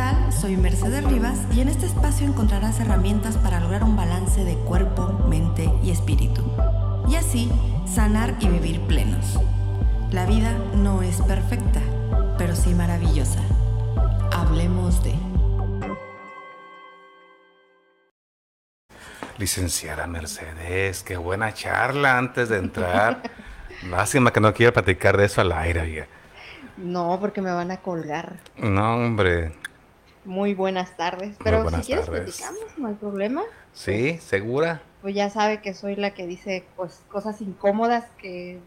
tal? Soy Mercedes Rivas y en este espacio encontrarás herramientas para lograr un balance de cuerpo, mente y espíritu. Y así, sanar y vivir plenos. La vida no es perfecta, pero sí maravillosa. Hablemos de... Licenciada Mercedes, qué buena charla antes de entrar. Lástima que no quiero platicar de eso al aire, oiga. No, porque me van a colgar. No, hombre. Muy buenas tardes. Pero si quieres platicamos, no hay problema. Sí, ¿segura? Pues ya sabe que soy la que dice pues cosas incómodas que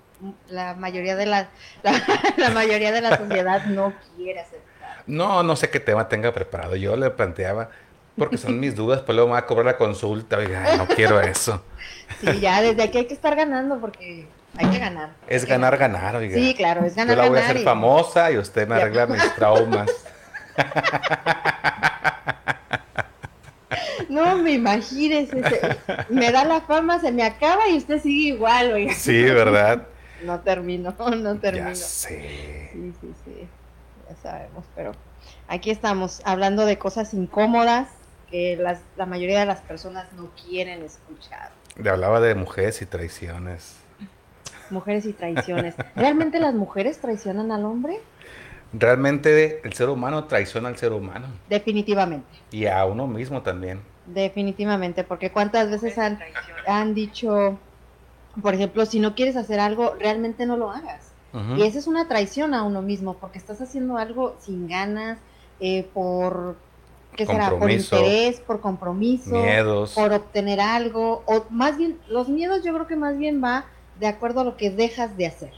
la mayoría de la, la, mayoría de la sociedad no quiere aceptar. No, no sé qué tema tenga preparado. Yo le planteaba, porque son mis dudas, pues luego me va a cobrar la consulta. Oiga, no quiero eso. Sí, ya desde aquí hay que estar ganando porque hay que ganar. Es ganar, ganar, oiga. Sí, claro, es ganar, Yo la voy a hacer famosa y usted me arregla mis traumas. No me imagines, me da la fama, se me acaba y usted sigue igual, oiga. Sí, ¿verdad? No termino, no termino. Ya sé. Sí, sí, sí, ya sabemos, pero aquí estamos hablando de cosas incómodas que las, la mayoría de las personas no quieren escuchar. Le hablaba de mujeres y traiciones. Mujeres y traiciones. ¿Realmente las mujeres traicionan al hombre? Realmente el ser humano traiciona al ser humano. Definitivamente. Y a uno mismo también. Definitivamente, porque cuántas veces han, han dicho, por ejemplo, si no quieres hacer algo, realmente no lo hagas. Y esa es una traición a uno mismo, porque estás haciendo algo sin ganas, eh, por, ¿qué será? Por interés, por compromiso, miedos. por obtener algo, o más bien, los miedos yo creo que más bien va de acuerdo a lo que dejas de hacer.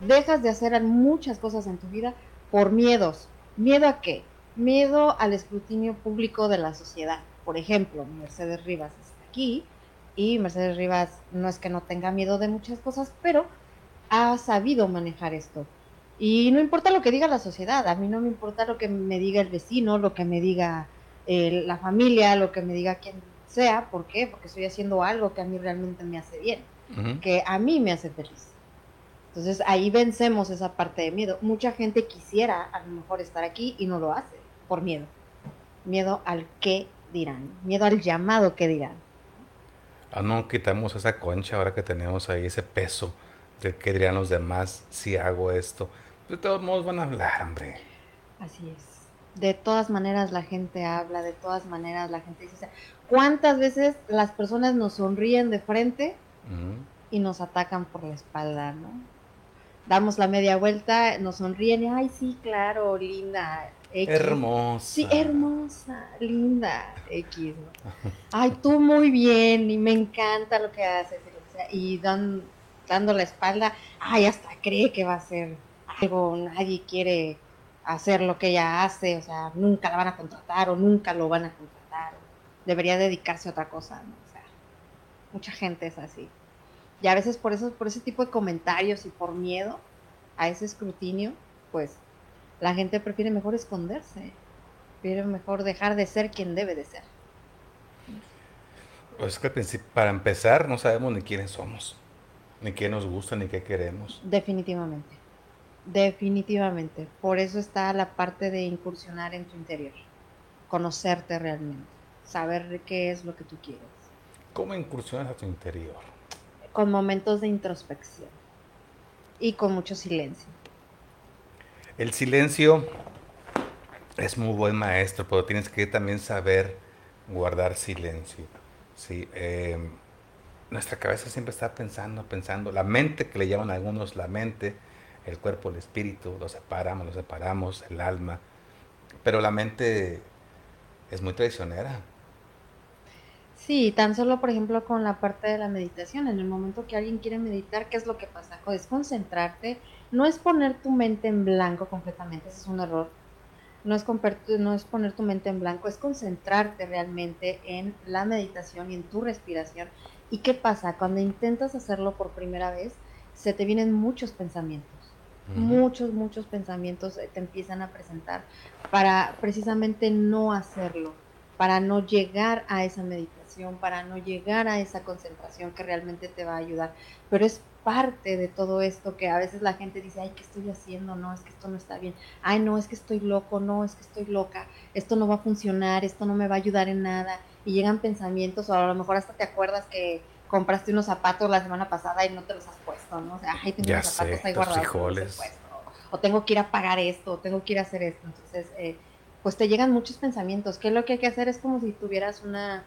Dejas de hacer muchas cosas en tu vida por miedos. ¿Miedo a qué? Miedo al escrutinio público de la sociedad. Por ejemplo, Mercedes Rivas está aquí y Mercedes Rivas no es que no tenga miedo de muchas cosas, pero ha sabido manejar esto. Y no importa lo que diga la sociedad, a mí no me importa lo que me diga el vecino, lo que me diga eh, la familia, lo que me diga quien sea. ¿Por qué? Porque estoy haciendo algo que a mí realmente me hace bien que a mí me hace feliz. Entonces ahí vencemos esa parte de miedo. Mucha gente quisiera a lo mejor estar aquí y no lo hace por miedo. Miedo al qué dirán, miedo al llamado que dirán. Ah, no quitamos esa concha ahora que tenemos ahí ese peso de qué dirán los demás si hago esto. De todos modos van a hablar, hombre. Así es. De todas maneras la gente habla, de todas maneras la gente dice, ¿cuántas veces las personas nos sonríen de frente y nos atacan por la espalda, ¿no? Damos la media vuelta, nos sonríen y, ay, sí, claro, linda. Hermosa. Sí, hermosa, linda, X. Ay, tú muy bien y me encanta lo que haces. Y dan, dando la espalda, ay, hasta cree que va a ser algo, nadie quiere hacer lo que ella hace, o sea, nunca la van a contratar o nunca lo van a contratar. Debería dedicarse a otra cosa, ¿no? Mucha gente es así. Y a veces por eso, por ese tipo de comentarios y por miedo a ese escrutinio, pues la gente prefiere mejor esconderse, prefiere mejor dejar de ser quien debe de ser. Pues que para empezar no sabemos ni quiénes somos, ni qué nos gusta, ni qué queremos. Definitivamente, definitivamente. Por eso está la parte de incursionar en tu interior, conocerte realmente, saber qué es lo que tú quieres. ¿Cómo incursionas a tu interior? Con momentos de introspección y con mucho silencio. El silencio es muy buen maestro, pero tienes que también saber guardar silencio. Sí, em, nuestra cabeza siempre está pensando, pensando. La mente, que le llaman algunos la mente, el cuerpo, el espíritu, lo separamos, lo separamos, el alma. Pero la mente es muy traicionera. Sí, tan solo, por ejemplo, con la parte de la meditación. En el momento que alguien quiere meditar, ¿qué es lo que pasa? Es concentrarte, no es poner tu mente en blanco completamente, ese es un error. No es, no es poner tu mente en blanco, es concentrarte realmente en la meditación y en tu respiración. ¿Y qué pasa? Cuando intentas hacerlo por primera vez, se te vienen muchos pensamientos. Muchos, muchos pensamientos te empiezan a presentar para precisamente no hacerlo, para no llegar a esa meditación para no llegar a esa concentración que realmente te va a ayudar. Pero es parte de todo esto que a veces la gente dice, ay, ¿qué estoy haciendo? No, es que esto no está bien. Ay, no, es que estoy loco, no, es que estoy loca. Esto no va a funcionar, esto no me va a ayudar en nada. Y llegan pensamientos, o a lo mejor hasta te acuerdas que compraste unos zapatos la semana pasada y no te los has puesto, ¿no? O sea, ay, tengo unos zapatos ahí guardados. O tengo que ir a pagar esto, o tengo que ir a hacer esto. Entonces, eh, pues te llegan muchos pensamientos. ¿Qué es lo que hay que hacer? Es como si tuvieras una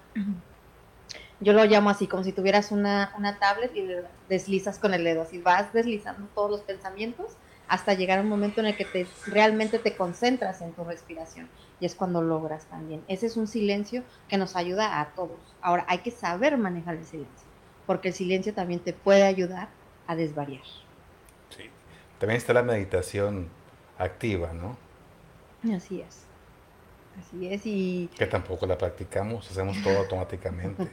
yo lo llamo así, como si tuvieras una, una tablet y deslizas con el dedo, así vas deslizando todos los pensamientos hasta llegar a un momento en el que te, realmente te concentras en tu respiración. Y es cuando logras también. Ese es un silencio que nos ayuda a todos. Ahora, hay que saber manejar el silencio, porque el silencio también te puede ayudar a desvariar. Sí. También está la meditación activa, ¿no? Así es. Así es, y... Que tampoco la practicamos, hacemos todo automáticamente.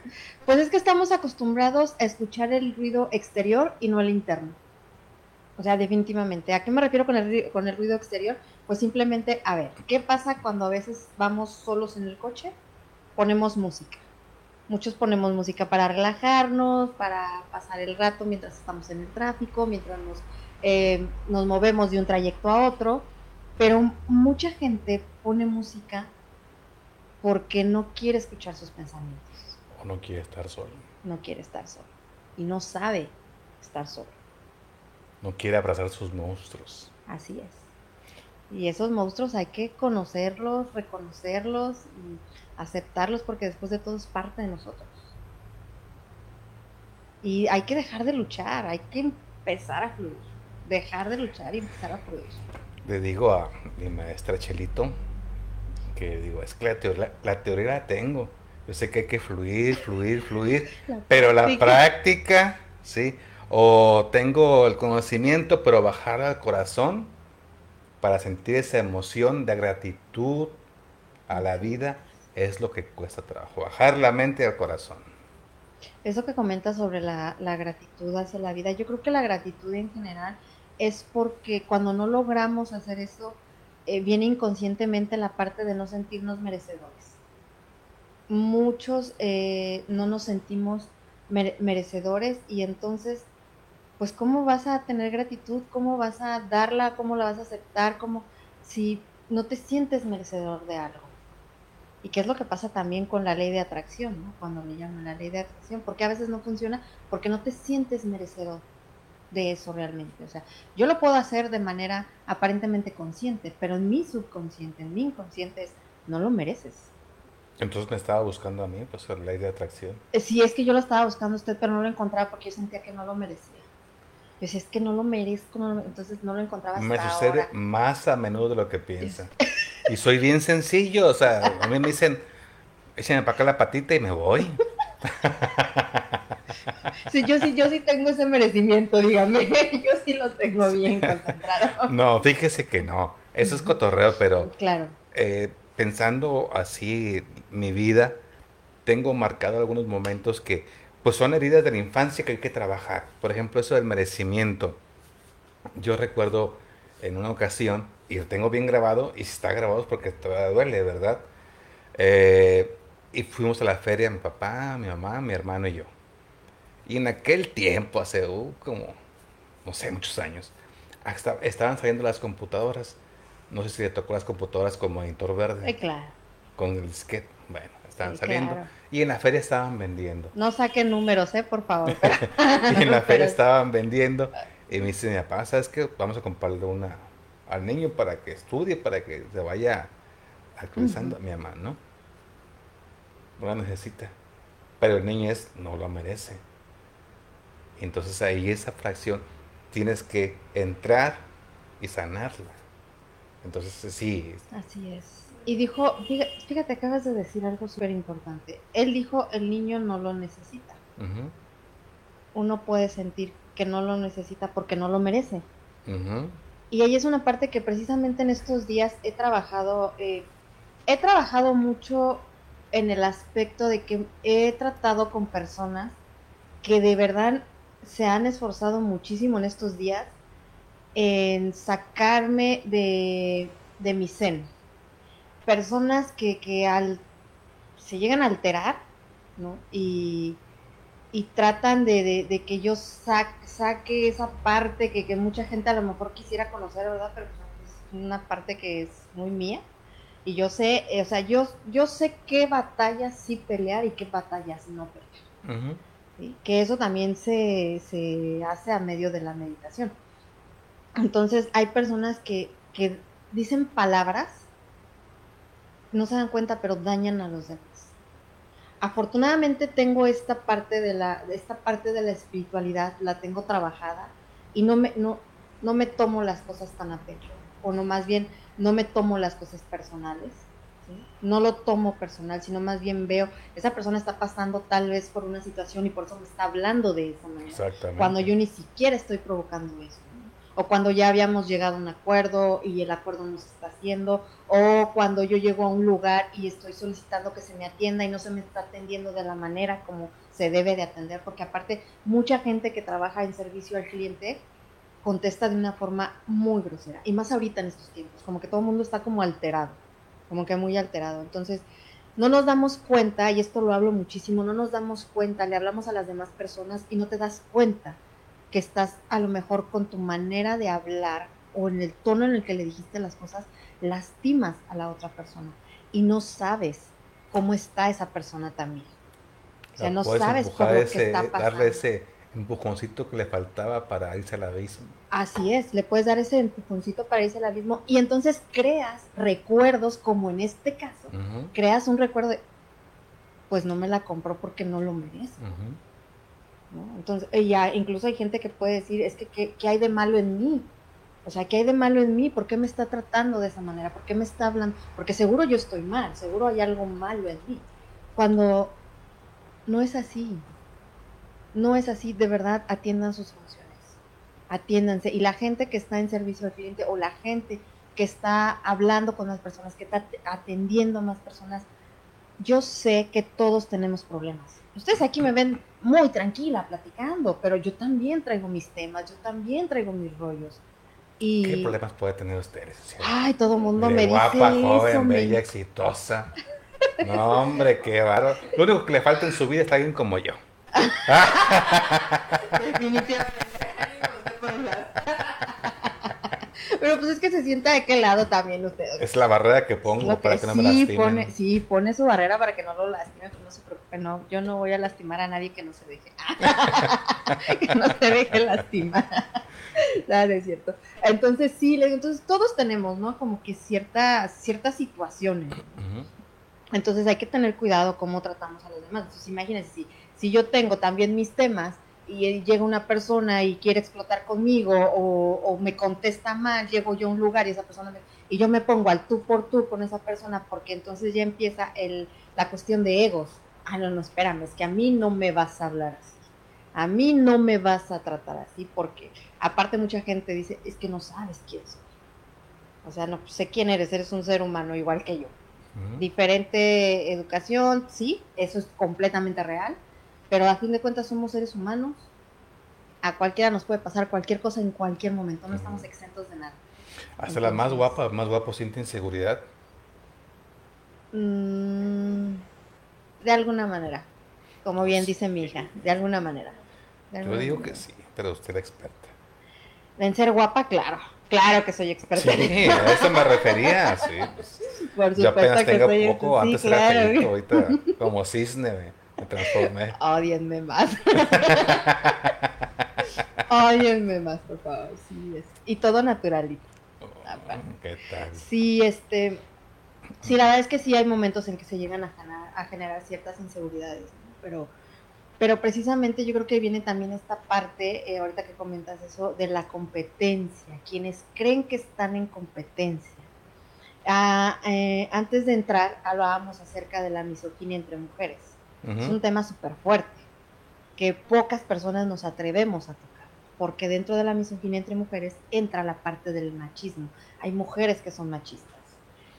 Pues es que estamos acostumbrados a escuchar el ruido exterior y no el interno. O sea, definitivamente. ¿A qué me refiero con el, con el ruido exterior? Pues simplemente, a ver, ¿qué pasa cuando a veces vamos solos en el coche? Ponemos música. Muchos ponemos música para relajarnos, para pasar el rato mientras estamos en el tráfico, mientras nos, eh, nos movemos de un trayecto a otro. Pero mucha gente pone música porque no quiere escuchar sus pensamientos. O no quiere estar solo. No quiere estar solo. Y no sabe estar solo. No quiere abrazar sus monstruos. Así es. Y esos monstruos hay que conocerlos, reconocerlos y aceptarlos porque después de todo es parte de nosotros. Y hay que dejar de luchar, hay que empezar a fluir. Dejar de luchar y empezar a fluir. Le digo a mi maestra Chelito, que digo, es que la teoría la, tengo. Yo sé que hay que fluir, fluir, fluir, pero la práctica, ¿sí? O tengo el conocimiento, pero bajar al corazón para sentir esa emoción de gratitud a la vida es lo que cuesta trabajo. Bajar la mente al corazón. Eso que comentas sobre la, la gratitud hacia la vida, yo creo que la gratitud en general es porque cuando no logramos hacer eso, eh, viene inconscientemente la parte de no sentirnos merecedores. Muchos eh, no nos sentimos merecedores y entonces, pues, ¿cómo vas a tener gratitud? ¿Cómo vas a darla? ¿Cómo la vas a aceptar? ¿Cómo si no te sientes merecedor de algo? ¿Y qué es lo que pasa también con la ley de atracción, ¿no? cuando le llaman la ley de atracción? Porque a veces no funciona porque no te sientes merecedor de eso realmente. O sea, yo lo puedo hacer de manera aparentemente consciente, pero en mi subconsciente, en mi inconsciente es, no lo mereces. Entonces me estaba buscando a mí, pues la ley de atracción. Eh, sí, es que yo lo estaba buscando a usted, pero no lo encontraba porque yo sentía que no lo merecía. Pues es que no lo merezco, entonces no lo encontraba. me sucede más a menudo de lo que piensa. y soy bien sencillo, o sea, a mí me dicen, échame para acá la patita y me voy. Sí, yo sí, yo sí tengo ese merecimiento, dígame. Yo sí lo tengo bien concentrado. No, fíjese que no. Eso es cotorreo, pero. Claro. Eh, pensando así mi vida, tengo marcado algunos momentos que, pues, son heridas de la infancia que hay que trabajar. Por ejemplo, eso del merecimiento. Yo recuerdo en una ocasión, y lo tengo bien grabado, y si está grabado es porque todavía duele, ¿verdad? Eh, y fuimos a la feria, mi papá, mi mamá, mi hermano y yo. Y en aquel tiempo, hace uh, como, no sé, muchos años, estaban saliendo las computadoras. No sé si le tocó las computadoras con monitor verde. Eh, claro. Con el disquete. Bueno, estaban saliendo. Y en la feria estaban vendiendo. No saquen números, ¿eh? Por favor. y en la feria estaban vendiendo. Y me dice mi papá, ¿sabes qué? Vamos a comprarle una al niño para que estudie, para que se vaya actualizando. a Mi mamá, ¿no? No la necesita. Pero el niño es, no lo merece. Entonces ahí esa fracción tienes que entrar y sanarla. Entonces sí. Así es. Y dijo, fíjate, acabas de decir algo súper importante. Él dijo, el niño no lo necesita. Uno puede sentir que no lo necesita porque no lo merece. Y ahí es una parte que precisamente en estos días he trabajado, eh, he trabajado mucho en el aspecto de que he tratado con personas que de verdad se han esforzado muchísimo en estos días en sacarme de, de mi zen. Personas que, que al, se llegan a alterar, ¿no? Y, y tratan de, que yo saque esa parte que, mucha gente a lo mejor quisiera conocer, ¿verdad? Pero pues, es una parte que es muy mía. Y yo sé, o sea, yo, yo sé qué batallas sí pelear y qué batallas no pelear. Que eso también se, se hace a medio de la meditación. Entonces hay personas que, que dicen palabras, no se dan cuenta, pero dañan a los demás. Afortunadamente tengo esta parte de la, esta parte de la espiritualidad, la tengo trabajada y no me, no, no me tomo las cosas tan a pecho, o no más bien no me tomo las cosas personales, no lo tomo personal, sino más bien veo, esa persona está pasando tal vez por una situación y por eso me está hablando de esa manera, cuando yo ni siquiera estoy provocando eso o cuando ya habíamos llegado a un acuerdo y el acuerdo no se está haciendo, o cuando yo llego a un lugar y estoy solicitando que se me atienda y no se me está atendiendo de la manera como se debe de atender, porque aparte mucha gente que trabaja en servicio al cliente contesta de una forma muy grosera, y más ahorita en estos tiempos, como que todo el mundo está como alterado, como que muy alterado. Entonces, no nos damos cuenta, y esto lo hablo muchísimo, no nos damos cuenta, le hablamos a las demás personas y no te das cuenta que estás a lo mejor con tu manera de hablar o en el tono en el que le dijiste las cosas, lastimas a la otra persona y no sabes cómo está esa persona también. O sea, no sabes por lo que está pasando. Darle ese empujoncito que le faltaba para irse al abismo. Así es, le puedes dar ese empujoncito para irse al abismo y entonces creas recuerdos como en este caso, creas un recuerdo de, pues no me la compró porque no lo merece. Entonces, ya, incluso hay gente que puede decir, es que, ¿qué, hay de malo en mí? O sea, ¿qué hay de malo en mí? ¿Por qué me está tratando de esa manera? ¿Por qué me está hablando? Porque seguro yo estoy mal, seguro hay algo malo en mí. Cuando no es así, no es así, de verdad atiendan sus funciones, atiéndanse. Y la gente que está en servicio al cliente o la gente que está hablando con las personas, que está atendiendo a más personas, yo sé que todos tenemos problemas Ustedes aquí me ven muy tranquila platicando, pero yo también traigo mis temas, yo también traigo mis rollos. Y... ¿Qué problemas puede tener ustedes? Ay, todo el mundo me dice guapa, joven, bella, exitosa. No, hombre, qué bárbaro. Lo único que le falta en su vida es alguien como yo. Definitivamente. Pero pues es que se sienta de qué lado también usted. Es la barrera que pongo para que no me lastimen. Pone, sí, pone su barrera para que no lo lastime, pues no se preocupe, no, yo no voy a lastimar a nadie que no se deje. que no se deje lastimar. Claro, es cierto. Entonces sí, entonces todos tenemos, ¿no? Como que ciertas, ciertas situaciones. Entonces hay que tener cuidado cómo tratamos a los demás. Entonces imagínense, si, si yo tengo también mis temas, y llega una persona y quiere explotar conmigo o, me contesta mal, llego yo a un lugar y esa persona me, y yo me pongo al tú por tú con esa persona porque entonces ya empieza el, la cuestión de egos. Ah, no, no, espérame, es que a mí no me vas a hablar así. A mí no me vas a tratar así porque aparte mucha gente dice, es que no sabes quién soy. O sea, no sé quién eres, eres un ser humano igual que yo. Diferente educación, sí, eso es completamente real pero a fin de cuentas somos seres humanos. A cualquiera nos puede pasar cualquier cosa en cualquier momento. No estamos exentos de nada. Hasta la más guapa, más guapo siente inseguridad. Mm, de alguna manera. Como bien dice mi hija, de alguna manera. Yo digo que sí, pero usted es experta. En ser guapa, claro. Claro que soy experta. Sí, a eso me refería, sí. Pues. Por Yo apenas tengo poco, antes era pelito, ahorita como cisne. Me transformé. Odienme más. Odienme más, por favor. Sí, es. Y todo naturalito. Oh, ¿Qué tal? Sí, este. Sí, la verdad es que sí hay momentos en que se llegan a generar, a generar ciertas inseguridades, pero, pero precisamente yo creo que viene también esta parte, eh, ahorita que comentas eso, de la competencia, quienes creen que están en competencia. Ah, eh, antes de entrar hablábamos acerca de la misoginia entre mujeres. Es un tema súper fuerte, que pocas personas nos atrevemos a tocar, porque dentro de la misoginia entre mujeres entra la parte del machismo. Hay mujeres que son machistas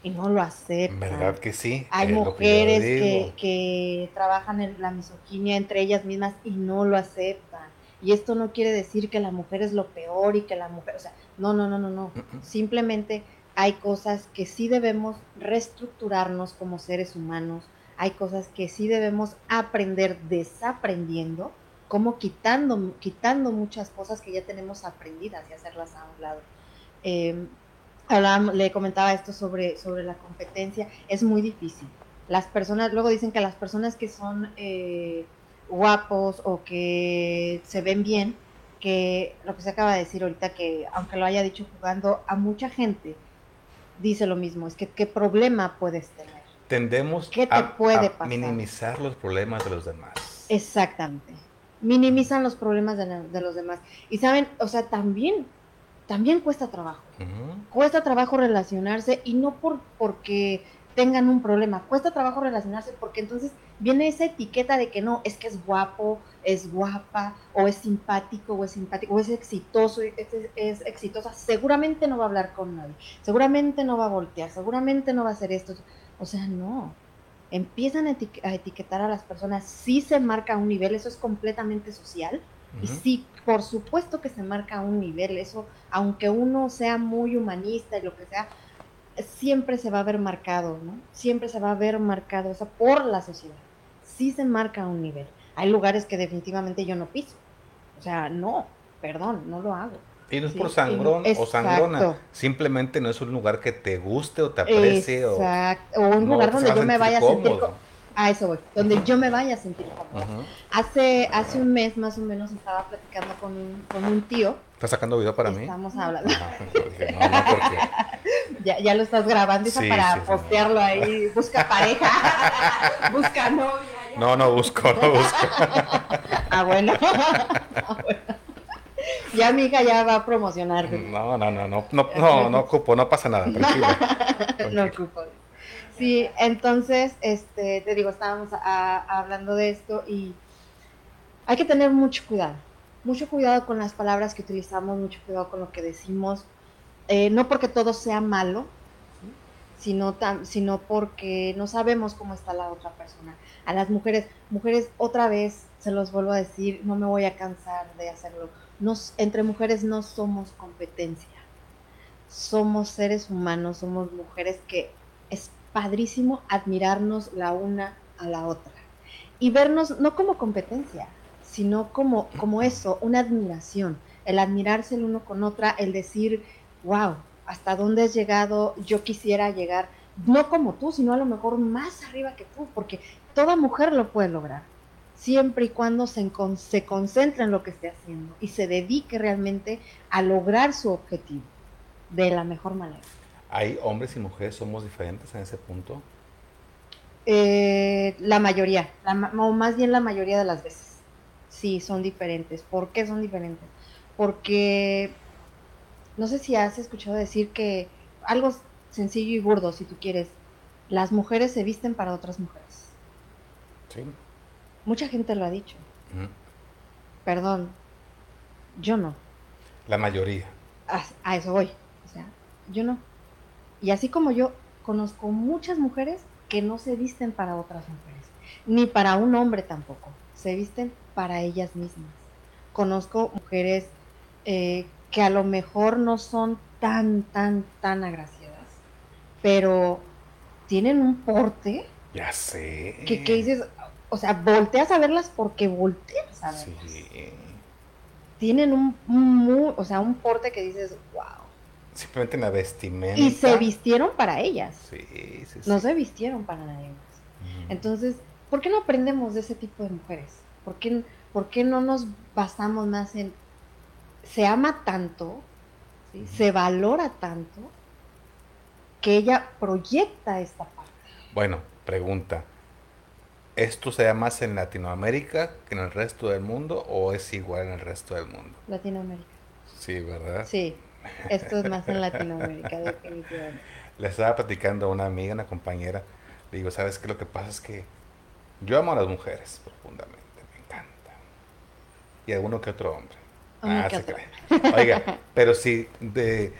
y no lo aceptan. ¿Verdad que sí? Hay mujeres que, que, trabajan en la misoginia entre ellas mismas y no lo aceptan. Y esto no quiere decir que la mujer es lo peor y que la mujer, o sea, no, no, no, no, no. Simplemente hay cosas que sí debemos reestructurarnos como seres humanos, hay cosas que sí debemos aprender desaprendiendo, como quitando, quitando muchas cosas que ya tenemos aprendidas y hacerlas a un lado. Eh, le comentaba esto sobre, sobre la competencia, es muy difícil. Las personas, luego dicen que las personas que son eh, guapos o que se ven bien, que lo que se acaba de decir ahorita, que aunque lo haya dicho jugando, a mucha gente dice lo mismo, es que qué problema puedes tener. Tendemos ¿Qué te a, puede a minimizar los problemas de los demás. Exactamente. Minimizan los problemas de, de, los demás. Y saben, o sea, también, también cuesta trabajo. Cuesta trabajo relacionarse y no por porque tengan un problema. Cuesta trabajo relacionarse porque entonces viene esa etiqueta de que no, es que es guapo, es guapa, o es simpático, o es simpático, o es exitoso, es, es, exitosa. Seguramente no va a hablar con nadie, seguramente no va a voltear, seguramente no va a hacer esto. O sea, no. Empiezan a, etiquetar a las personas, sí se marca un nivel, eso es completamente social. Y sí, por supuesto que se marca un nivel, eso, aunque uno sea muy humanista y lo que sea, siempre se va a ver marcado, ¿no? Siempre se va a ver marcado, o sea, por la sociedad. Sí se marca un nivel. Hay lugares que definitivamente yo no piso. O sea, no, perdón, no lo hago. Y no es por sangrón o sangrona. Simplemente no es un lugar que te guste o te aprecie. Exacto. O, un lugar donde yo me vaya a sentir a eso voy, donde yo me vaya a sentir cómodo. Hace, hace un mes más o menos estaba platicando con un, con un tío. ¿Estás sacando video para mí? Estamos hablando. no, no, porque... ya, ya lo estás grabando para postearlo ahí. Busca pareja, busca novia. No, no busco, no busco. ah, bueno. ah, bueno. Ya mi hija ya va a promocionar. No, no, no, no, no, no, no ocupo, no pasa nada, tranquilo. no ocupo. Sí, entonces, este, te digo, estábamos hablando de esto y hay que tener mucho cuidado, mucho cuidado con las palabras que utilizamos, mucho cuidado con lo que decimos, eh, no porque todo sea malo, sino, sino porque no sabemos cómo está la otra persona. A las mujeres, mujeres, otra vez se los vuelvo a decir, no me voy a cansar de hacerlo. Nos, entre mujeres no somos competencia, somos seres humanos, somos mujeres que padrísimo admirarnos la una a la otra y vernos no como competencia, sino como, como eso, una admiración, el admirarse el uno con otra, el decir, wow, hasta dónde has llegado, yo quisiera llegar, no como tú, sino a lo mejor más arriba que tú, porque toda mujer lo puede lograr, siempre y cuando se, se concentre en lo que esté haciendo y se dedique realmente a lograr su objetivo de la mejor manera. ¿Hay hombres y mujeres somos diferentes en ese punto? Eh, la mayoría, o más bien la mayoría de las veces. Sí, son diferentes. ¿Por qué son diferentes? Porque no sé si has escuchado decir que algo sencillo y burdo, si tú quieres, las mujeres se visten para otras mujeres. Sí. Mucha gente lo ha dicho. Perdón, yo no. La mayoría. a eso voy. O sea, yo no. Y así como yo, conozco muchas mujeres que no se visten para otras mujeres, ni para un hombre tampoco, se visten para ellas mismas. Conozco mujeres eh, que a lo mejor no son tan, tan, tan agraciadas, pero tienen un porte. Ya sé. Que, dices, o sea, volteas a verlas porque volteas a verlas. Sí. Tienen un, o sea, un porte que dices, wow Simplemente en la vestimenta. Y se vistieron para ellas. Sí, sí, sí. No se vistieron para nadie más. Entonces, ¿por qué no aprendemos de ese tipo de mujeres? ¿Por qué, ¿Por qué no nos basamos más en... Se ama tanto, se valora tanto, que ella proyecta esta parte. Bueno, pregunta. ¿Esto se da más en Latinoamérica que en el resto del mundo o es igual en el resto del mundo? Latinoamérica. Sí, ¿verdad? Sí, esto es más en Latinoamérica, definitivamente. Le estaba platicando a una amiga, una compañera. Le digo, ¿sabes qué? Lo que pasa es que yo amo a las mujeres profundamente, me encanta. Y a uno que otro hombre. ah, se cree. Oiga, pero sí, de,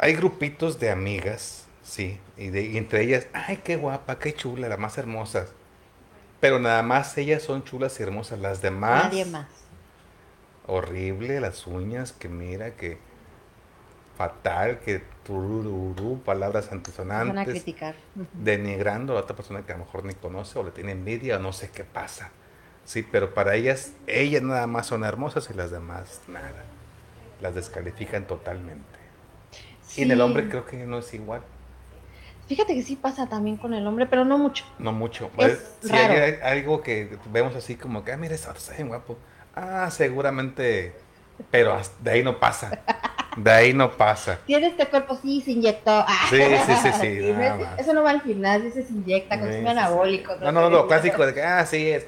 hay grupitos de amigas, sí, y, de, entre ellas, ay, qué guapa, qué chula, la más hermosa. Pero nada más ellas son chulas y hermosas, las demás. Nadie más. Horrible, las uñas, que mira, que fatal, que turururu, palabras antisonantes. Van a criticar. Denigrando a otra persona que a lo mejor ni conoce o le tiene envidia o no sé qué pasa. Sí, pero para ellas, ellas nada más son hermosas y las demás nada. Las descalifican totalmente. Y en el hombre creo que no es igual. Fíjate que sí pasa también con el hombre, pero no mucho. No mucho. si hay algo que vemos así como que, ah, mira, está bien guapo. Ah, seguramente, pero de ahí no pasa. De ahí no pasa. Tiene este cuerpo, sí, se inyectó. Sí, sí, sí, sí. eso no va al gimnasio, se inyecta, consume anabólicos. No, no, lo clásico de que, ah, sí, es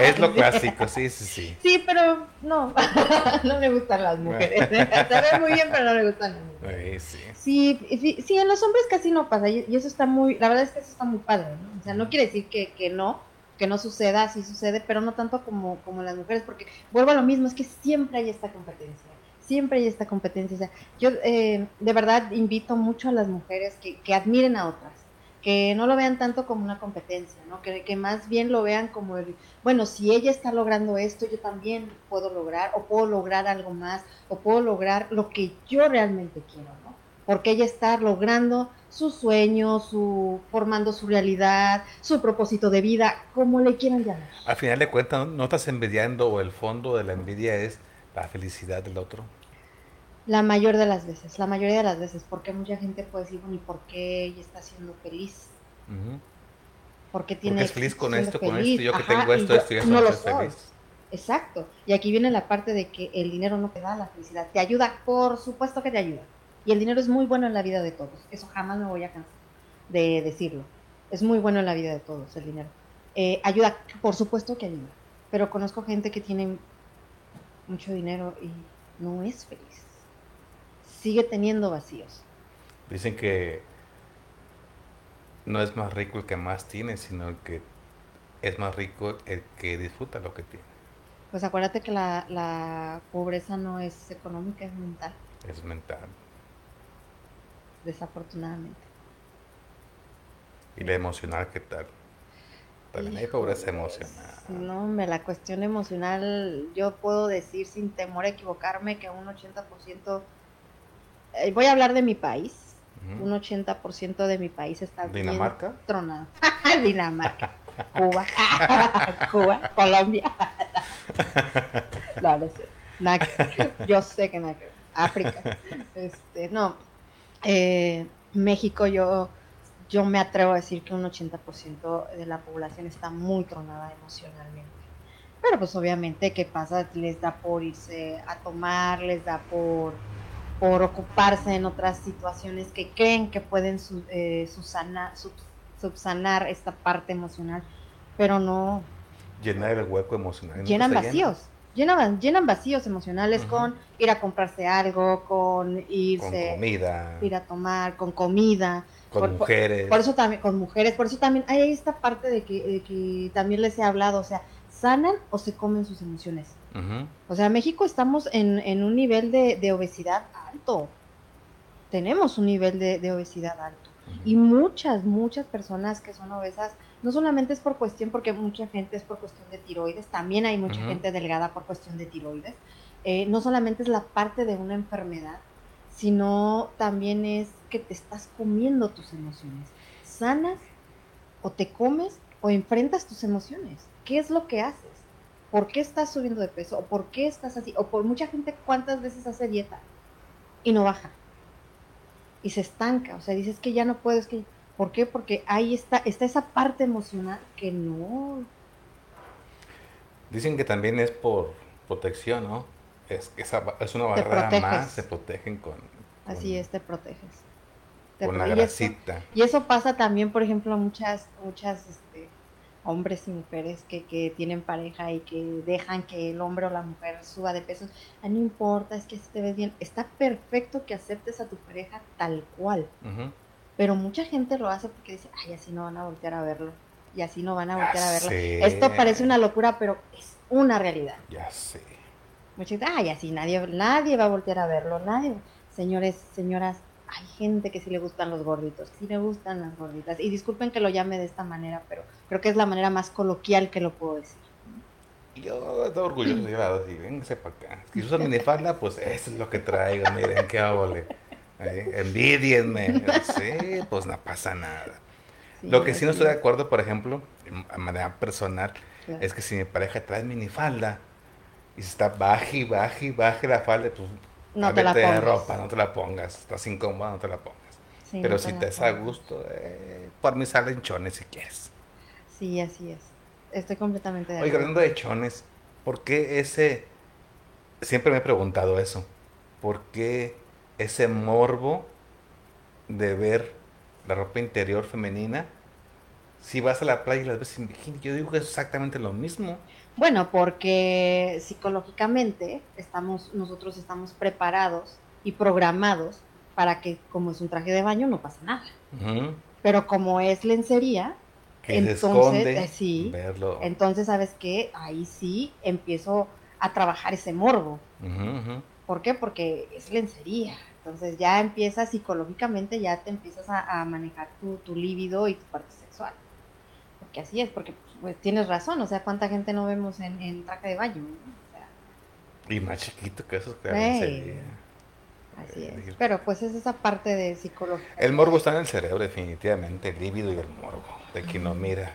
es lo clásico, sí, sí, sí. Sí, pero no, no me gustan las mujeres. Se ve muy bien, pero no me gustan las mujeres. Sí, sí. Sí, en los hombres casi no pasa y eso está muy, la verdad es que eso está muy padre, ¿no? O sea, no quiere decir que, que no, que no suceda, sí sucede, pero no tanto como, como las mujeres, porque vuelvo a lo mismo, es que siempre hay esta competencia, siempre hay esta competencia. O sea, yo eh, de verdad invito mucho a las mujeres que, que admiren a otras que no lo vean tanto como una competencia, ¿no? Que, que, más bien lo vean como el, bueno, si ella está logrando esto, yo también puedo lograr, o puedo lograr algo más, o puedo lograr lo que yo realmente quiero, ¿no? Porque ella está logrando su sueño, su, formando su realidad, su propósito de vida, como le quieran llamar. Al final de cuentas, ¿no estás envidiando o el fondo de la envidia es la felicidad del otro? La mayor de las veces, la mayoría de las veces, porque mucha gente puede decir, bueno, ¿y por qué ella está siendo feliz? Porque tiene... es feliz con esto, con esto, yo que tengo esto, esto y eso no lo feliz. Exacto. Y aquí viene la parte de que el dinero no te da la felicidad. Te ayuda, por supuesto que te ayuda. Y el dinero es muy bueno en la vida de todos. Eso jamás me voy a cansar de decirlo. Es muy bueno en la vida de todos el dinero. Eh, ayuda, por supuesto que ayuda. Pero conozco gente que tiene mucho dinero y no es feliz sigue teniendo vacíos. Dicen que no es más rico el que más tiene, sino el que es más rico el que disfruta lo que tiene. Pues acuérdate que la, pobreza no es económica, es mental. Es mental. Desafortunadamente. ¿Y la emocional qué tal? También hay pobreza emocional. No, me la cuestión emocional, yo puedo decir sin temor a equivocarme que un 80% eh, voy a hablar de mi país. Un 80% de mi país está ¿Dinamarca? bien tronado. Dinamarca. Cuba. Cuba. Colombia. no, no sé. yo sé que nada África. Este, no. Eh, México, yo, yo me atrevo a decir que un 80% de la población está muy tronada emocionalmente. Pero pues obviamente, ¿qué pasa? Les da por irse a tomar, les da por por ocuparse en otras situaciones que creen que pueden eh, subsanar esta parte emocional, pero no... Llenar el hueco emocional. Llenan vacíos. Llenan, llenan vacíos emocionales con ir a comprarse algo, con irse... Con comida. Ir a tomar, con comida. Con mujeres. Por, eso también, con mujeres, por eso también hay esta parte de que, de que también les he hablado, o sea, sanan o se comen sus emociones. O sea, México estamos en, un nivel de, obesidad alto. Tenemos un nivel de, obesidad alto. Y muchas, muchas personas que son obesas, no solamente es por cuestión, porque mucha gente es por cuestión de tiroides, también hay mucha gente delgada por cuestión de tiroides. Eh, no solamente es la parte de una enfermedad, sino también es que te estás comiendo tus emociones. Sanas o te comes o enfrentas tus emociones. ¿Qué es lo que haces? ¿Por qué estás subiendo de peso? ¿O por qué estás así? O por mucha gente, ¿cuántas veces hace dieta? Y no baja. Y se estanca. O sea, dices que ya no puedes. Que... ¿Por qué? Porque ahí está, está esa parte emocional que no. Dicen que también es por protección, ¿no? Es, esa, es una barrera más, se protegen con, Así es, te proteges. con la grasita. Y eso, pasa también, por ejemplo, muchas, muchas hombres y mujeres que, que, tienen pareja y que dejan que el hombre o la mujer suba de peso, ah, no importa, es que si te ves bien, está perfecto que aceptes a tu pareja tal cual, pero mucha gente lo hace porque dice, ay, así no van a voltear a verlo, y así no van a voltear a verlo. Esto parece una locura, pero es una realidad. Ya sé. Mucha gente, ay, así nadie, nadie va a voltear a verlo, nadie. Señores, señoras, hay gente que sí le gustan los gorditos, sí le gustan las gorditas. Y disculpen que lo llame de esta manera, pero creo que es la manera más coloquial que lo puedo decir. Yo estoy orgulloso de llevar así, véngase para acá. Si uso minifalda, pues eso es lo que traigo, miren, qué óvole. Envidienme. Sí, pues no pasa nada. lo que sí no estoy de acuerdo, por ejemplo, a manera personal, es que si mi pareja trae minifalda y se está baje y baje y baje la falda, pues no te la pongas. ropa, no te la pongas. Estás incómoda, no te la pongas. Pero si te da gusto, eh, por mí salen chones si quieres. Sí, así es. Estoy completamente de acuerdo. Oye, hablando de chones, ¿por qué ese... Siempre me he preguntado eso. ¿Por qué ese morbo de ver la ropa interior femenina si vas a la playa y las ves sin bikini? Yo digo que es exactamente lo mismo. Bueno, porque psicológicamente estamos, nosotros estamos preparados y programados para que como es un traje de baño no pasa nada. Pero como es lencería, entonces eh, sí, entonces sabes que ahí sí empiezo a trabajar ese morbo. ¿Por qué? Porque es lencería. Entonces ya empiezas psicológicamente, ya te empiezas a, manejar tu, tu líbido y tu parte sexual. Porque así es, porque pues tienes razón, o sea, ¿cuánta gente no vemos en, traje de baño? y más chiquito que esos que Así es. Pero pues es esa parte de psicología. El morbo está en el cerebro, definitivamente, el líbido y el morbo, de quien no mira.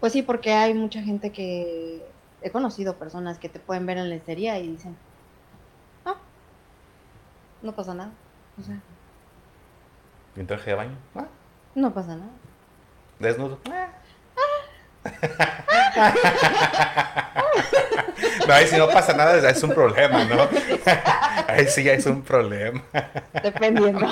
Pues sí, porque hay mucha gente que he conocido personas que te pueden ver en la lencería y dicen, ah, no pasa nada. O sea, ¿Y en traje de baño? Ah. No pasa nada. ¿Desnudo? Ah. No, ahí si no pasa nada, es un problema, ¿no? Ahí sí ya es un problema. Dependiendo.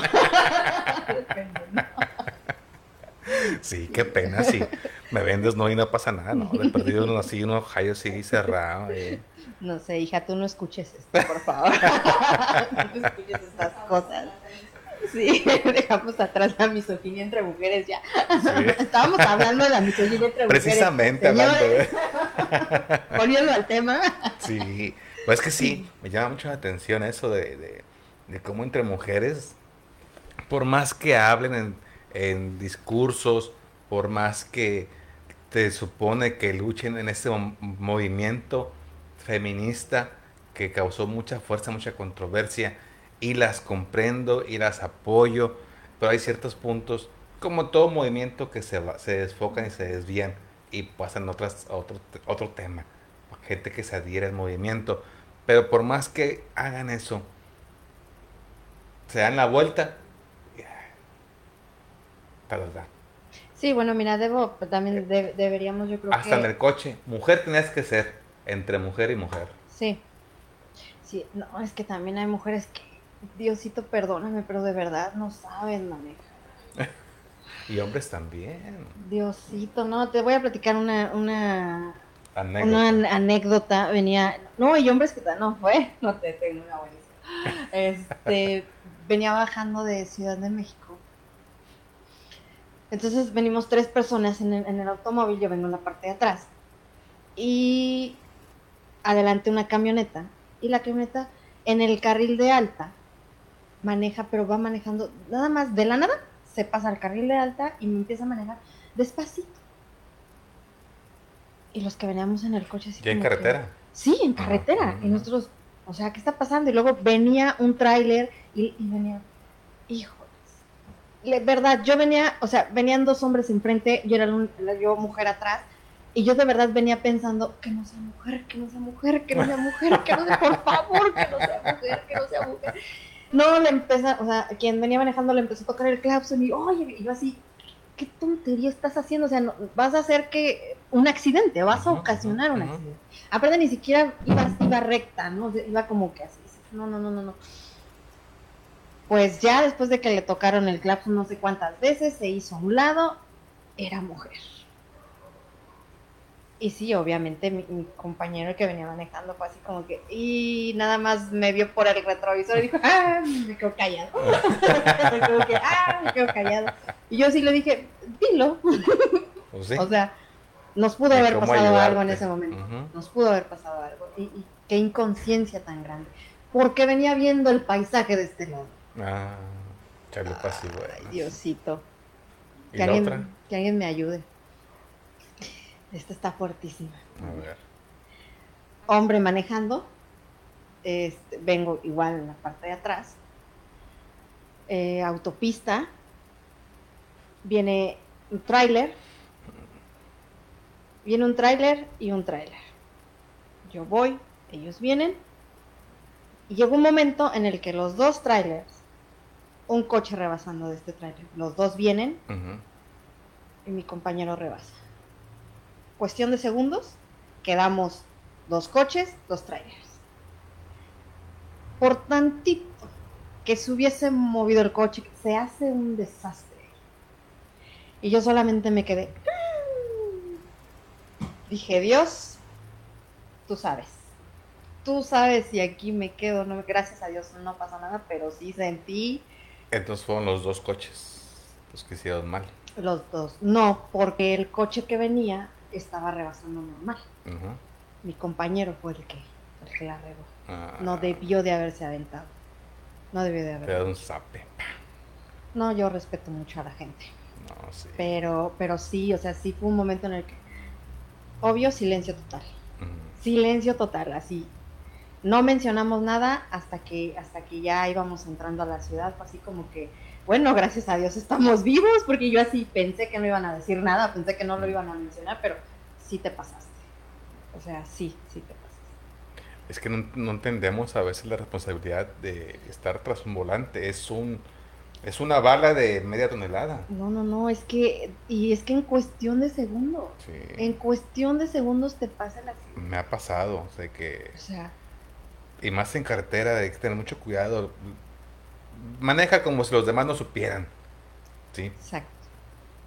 Sí, qué pena, si me vendes no y no pasa nada, ¿no? De perdido uno así, uno ojalá así cerrado. Eh. No sé, hija, tú no escuches esto, por favor. no escuches estas cosas. Sí, dejamos atrás la misoginia entre mujeres ya. Estábamos hablando de la misoginia entre mujeres. Precisamente hablando, ¿eh? Poniendo al tema. Sí, pues es que sí, me llama mucho la atención eso de, cómo entre mujeres, por más que hablen en, en discursos, por más que te supone que luchen en este movimiento feminista que causó mucha fuerza, mucha controversia, y las comprendo y las apoyo, pero hay ciertos puntos, como todo movimiento, que se, se desfocan y se desvían y pasan otras, a otro, otro tema. Gente que se adhiere al movimiento. Pero por más que hagan eso, se dan la vuelta. Sí, bueno, mira, debo, también deberíamos, yo creo Hasta en el coche. Mujer tenías que ser entre mujer y mujer. Sí. Sí, no, es que también hay mujeres que Diosito, perdóname, pero de verdad no saben manejar. y hombres también. Diosito, no, te voy a platicar una, una anécdota. Venía, no, y hombres que no fue, no te tengo una buenísima. Este, venía bajando de Ciudad de México. Entonces venimos tres personas en el, en el automóvil, yo vengo en la parte de atrás. Y adelante una camioneta. Y la camioneta en el carril de alta maneja, pero va manejando nada más de la nada, se pasa al carril de alta y me empieza a manejar despacito. Y los que veníamos en el coche así. ¿Ya en carretera? sí, en carretera. y nosotros, o sea, ¿qué está pasando? Y luego venía un tráiler y, venía, híjoles. verdad, yo venía, o sea, venían dos hombres enfrente, yo era yo mujer atrás, y yo de verdad venía pensando, que no sea mujer, que no sea mujer, que no sea mujer, que no sea, por favor, que no sea mujer, que no sea mujer. No, le empezó, o sea, quien venía manejando le empezó a tocar el claxon y, oye, y yo así, ¿qué tontería estás haciendo? O sea, no, vas a hacer que un accidente, vas a ocasionar un accidente. Aparte, ni siquiera iba, iba recta, ¿no? Iba como que así. No, no, no, no, no. Pues ya después de que le tocaron el claxon no sé cuántas veces, se hizo a un lado, era mujer. Y sí, obviamente mi, compañero que venía manejando fue así como que, y nada más me vio por el retrovisor y dijo, ah, me quedo callado. que, ah, me quedo callado. Y yo sí le dije, dilo. Pues o sea, nos pudo haber pasado algo en ese momento. Nos pudo haber pasado algo. Y, qué inconsciencia tan grande. Porque venía viendo el paisaje de este lado. Ah, Charlie pasivo. Ay, Diosito. Que alguien, que alguien me ayude. Esta está fuertísima. A ver. hombre manejando, este, vengo igual en la parte de atrás, eh, autopista, viene un tráiler, viene un tráiler y un tráiler. Yo voy, ellos vienen, y llega un momento en el que los dos trailers, un coche rebasando de este tráiler, los dos vienen y mi compañero rebasa. Cuestión de segundos, quedamos dos coches, dos trailers. Por tantito que se hubiese movido el coche, se hace un desastre. Y yo solamente me quedé. Dije, Dios, tú sabes. Tú sabes si aquí me quedo. No, gracias a Dios no pasa nada, pero sí sentí. Entonces fueron los dos coches los que hicieron mal. Los dos. No, porque el coche que venía estaba rebasando normal. Mi compañero fue el que, el que la regó. Ah. No debió de haberse aventado. No debió de haber. un zape. No, yo respeto mucho a la gente. No, sí. Pero, pero sí, o sea, sí fue un momento en el que, obvio, silencio total. Silencio total, así. No mencionamos nada hasta que, hasta que ya íbamos entrando a la ciudad, fue así como que, bueno, gracias a Dios estamos vivos, porque yo así pensé que no iban a decir nada, pensé que no lo iban a mencionar, pero sí te pasaste. O sea, sí, sí te pasaste. Es que no, entendemos a veces la responsabilidad de estar tras un volante. Es un es una bala de media tonelada. No, no, no, es que y es que en cuestión de segundos. En cuestión de segundos te pasa la Me ha pasado, o sea que O sea, y más en carretera hay que tener mucho cuidado. Maneja como si los demás no supieran. ¿Sí? Exacto.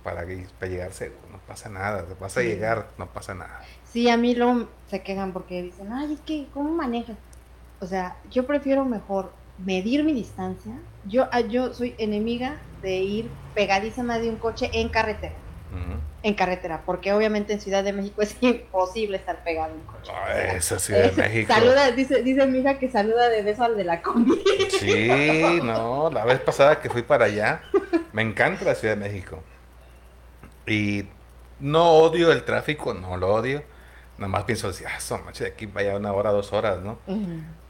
Para, para llegar seguro, no pasa nada. Vas a llegar, no pasa nada. Sí, a mí luego se quejan porque dicen, ay, es que, ¿cómo manejas? O sea, yo prefiero mejor medir mi distancia. Yo, ah, yo soy enemiga de ir pegadísima de un coche en carretera. En carretera, porque obviamente en Ciudad de México es imposible estar pegado en un coche. Ah, esa Ciudad de México. Saluda, dice, dice mi hija que saluda de beso al de la combi. Sí, no, la vez pasada que fui para allá, me encanta la Ciudad de México. Y no odio el tráfico, no lo odio Nada más pienso así, ah, son de aquí vaya una hora, dos horas, ¿no?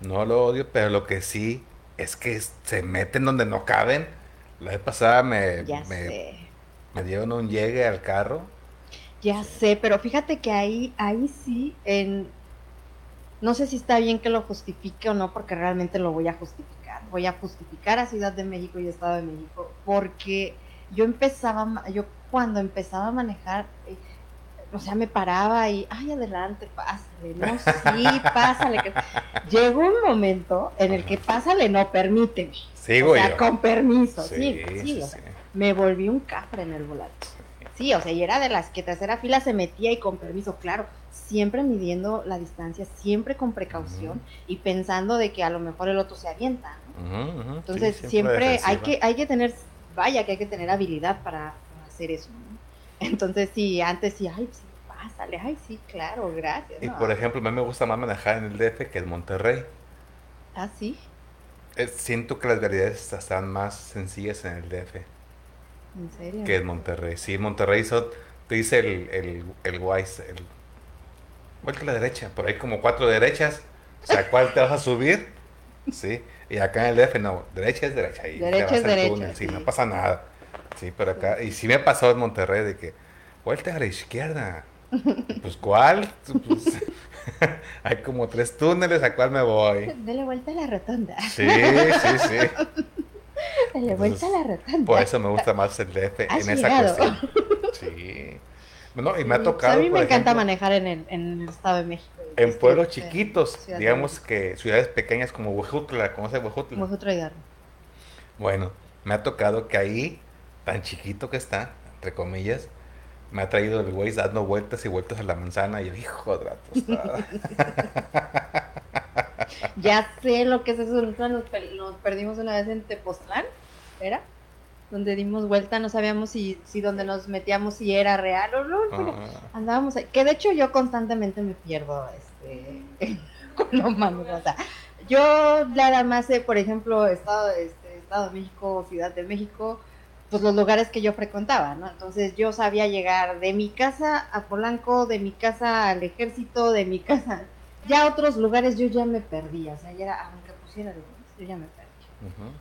No lo odio, pero lo que sí es que se meten donde no caben. La vez pasada me, me, dieron un llegue al carro. Ya sé, pero fíjate que ahí, ahí sí, en, no sé si está bien que lo justifique o no, porque realmente lo voy a justificar. Voy a justificar a Ciudad de México y Estado de México, porque yo empezaba, yo cuando empezaba a manejar, eh, o sea, me paraba y, ay, adelante, pásale, no, sí, pásale. Llegó un momento en el que pásale, no, permíteme. Sigo o sea, con permiso, sí, sí, o sea, me volví un cafre en el volante. Sí, o sea, y era de las que tercera fila se metía y con permiso, claro, siempre midiendo la distancia, siempre con precaución y pensando de que a lo mejor el otro se avienta. Entonces, siempre, hay que hay que tener, vaya que hay que tener habilidad para, hacer eso. Entonces, sí, antes sí, ay, sí, pásale, ay, sí, claro, gracias. Y por ejemplo, a mí me gusta más manejar en el DF que en Monterrey. Ah, sí. siento que las realidades están más sencillas en el DF. ¿En serio? Que en Monterrey. Sí, Monterrey te dice el, el, el Wise, el, vuelta a la derecha, por ahí como cuatro derechas. O sea, ¿cuál te vas a subir? Sí. Y acá en el DF no, derecha es derecha. Y derecha es derecha. sí, no pasa nada. Sí, pero acá, y sí me ha pasado en Monterrey de que, vuelta a la izquierda. Pues, ¿cuál? Pues, hay como tres túneles, ¿a cuál me voy? Dele vuelta a la rotonda. Sí, sí, sí. Dele vuelta a la rotonda. Por eso me gusta más el DF en esa cuestión. Sí. Bueno, y me ha tocado. a mí me encanta manejar en el, en el Estado de México. En pueblos chiquitos, digamos que ciudades pequeñas como Huejutla, ¿conoces Huejutla? Huejutla y Bueno, me ha tocado que ahí tan chiquito que está, entre comillas, me ha traído el güey dando vueltas y vueltas a la manzana y yo, hijo de la tostada. ya sé lo que es eso, nos, nos perdimos una vez en Tepoztlán, ¿era? Donde dimos vuelta, no sabíamos si, si donde nos metíamos si era real o no, ah. andábamos ahí. Que de hecho yo constantemente me pierdo este, con lo malo, o sea, yo nada más sé, por ejemplo, Estado, este, Estado de México, Ciudad de México, pues los lugares que yo frecuentaba, ¿no? Entonces yo sabía llegar de mi casa a Polanco, de mi casa al ejército, de mi casa, Ya otros lugares yo ya me perdía, o sea, ya era, aunque pusiera de yo ya me perdí.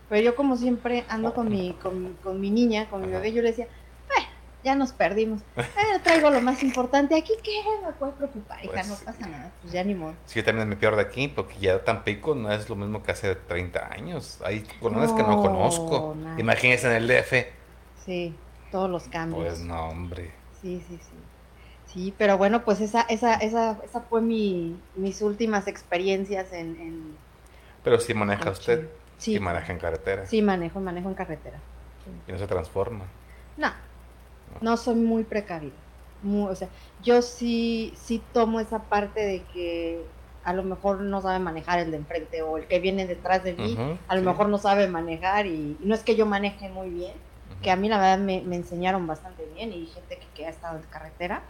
Pero yo como siempre ando con mi, con, con mi niña, con mi bebé, yo le decía, ya nos perdimos. Eh, traigo lo más importante aquí, ¿qué me puede preocupar? Hija, pues no pasa nada, pues ya ni modo. Sí, yo también me pierdo aquí, porque ya Tampico no es lo mismo que hace 30 años. Hay colonias que no conozco. Imagínense en el DF. Sí, todos los cambios. Pues no, hombre. Sí, sí, sí. Sí, pero bueno, pues esa, esa, esa, esa fue mi, mis últimas experiencias en... pero si maneja usted. Sí. Y maneja en carretera. Sí, manejo, manejo en carretera. ¿Y no se transforma? No, no soy muy precavida. o sea, yo sí, sí tomo esa parte de que a lo mejor no sabe manejar el de enfrente o el que viene detrás de mí, a lo mejor no sabe manejar y, no es que yo maneje muy bien, que a mí la verdad me, enseñaron bastante bien y gente que, ha estado en carretera,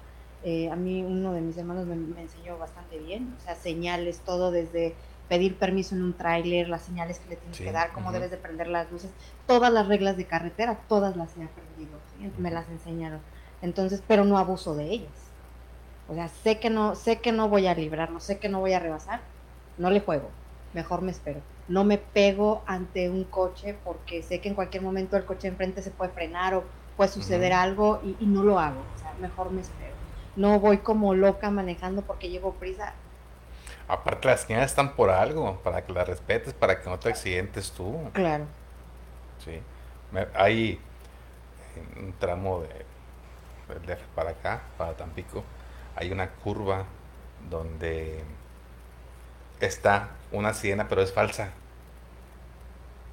eh, a mí uno de mis hermanos me, me, enseñó bastante bien, o sea, señales, todo desde pedir permiso en un tráiler, las señales que le tienes que dar, cómo debes de prender las luces, todas las reglas de carretera, todas las he aprendido, me las enseñaron. Entonces, pero no abuso de ellas. O sea, sé que no, sé que no voy a librar, no sé que no voy a rebasar, no le juego, mejor me espero. No me pego ante un coche porque sé que en cualquier momento el coche enfrente se puede frenar o puede suceder algo y, y, no lo hago. O sea, mejor me espero. No voy como loca manejando porque llevo prisa. Aparte las señales están por algo, para que las respetes, para que no te accidentes tú. Claro. Sí. Hay un tramo de, de para acá, para Tampico, hay una curva donde está una siena, pero es falsa.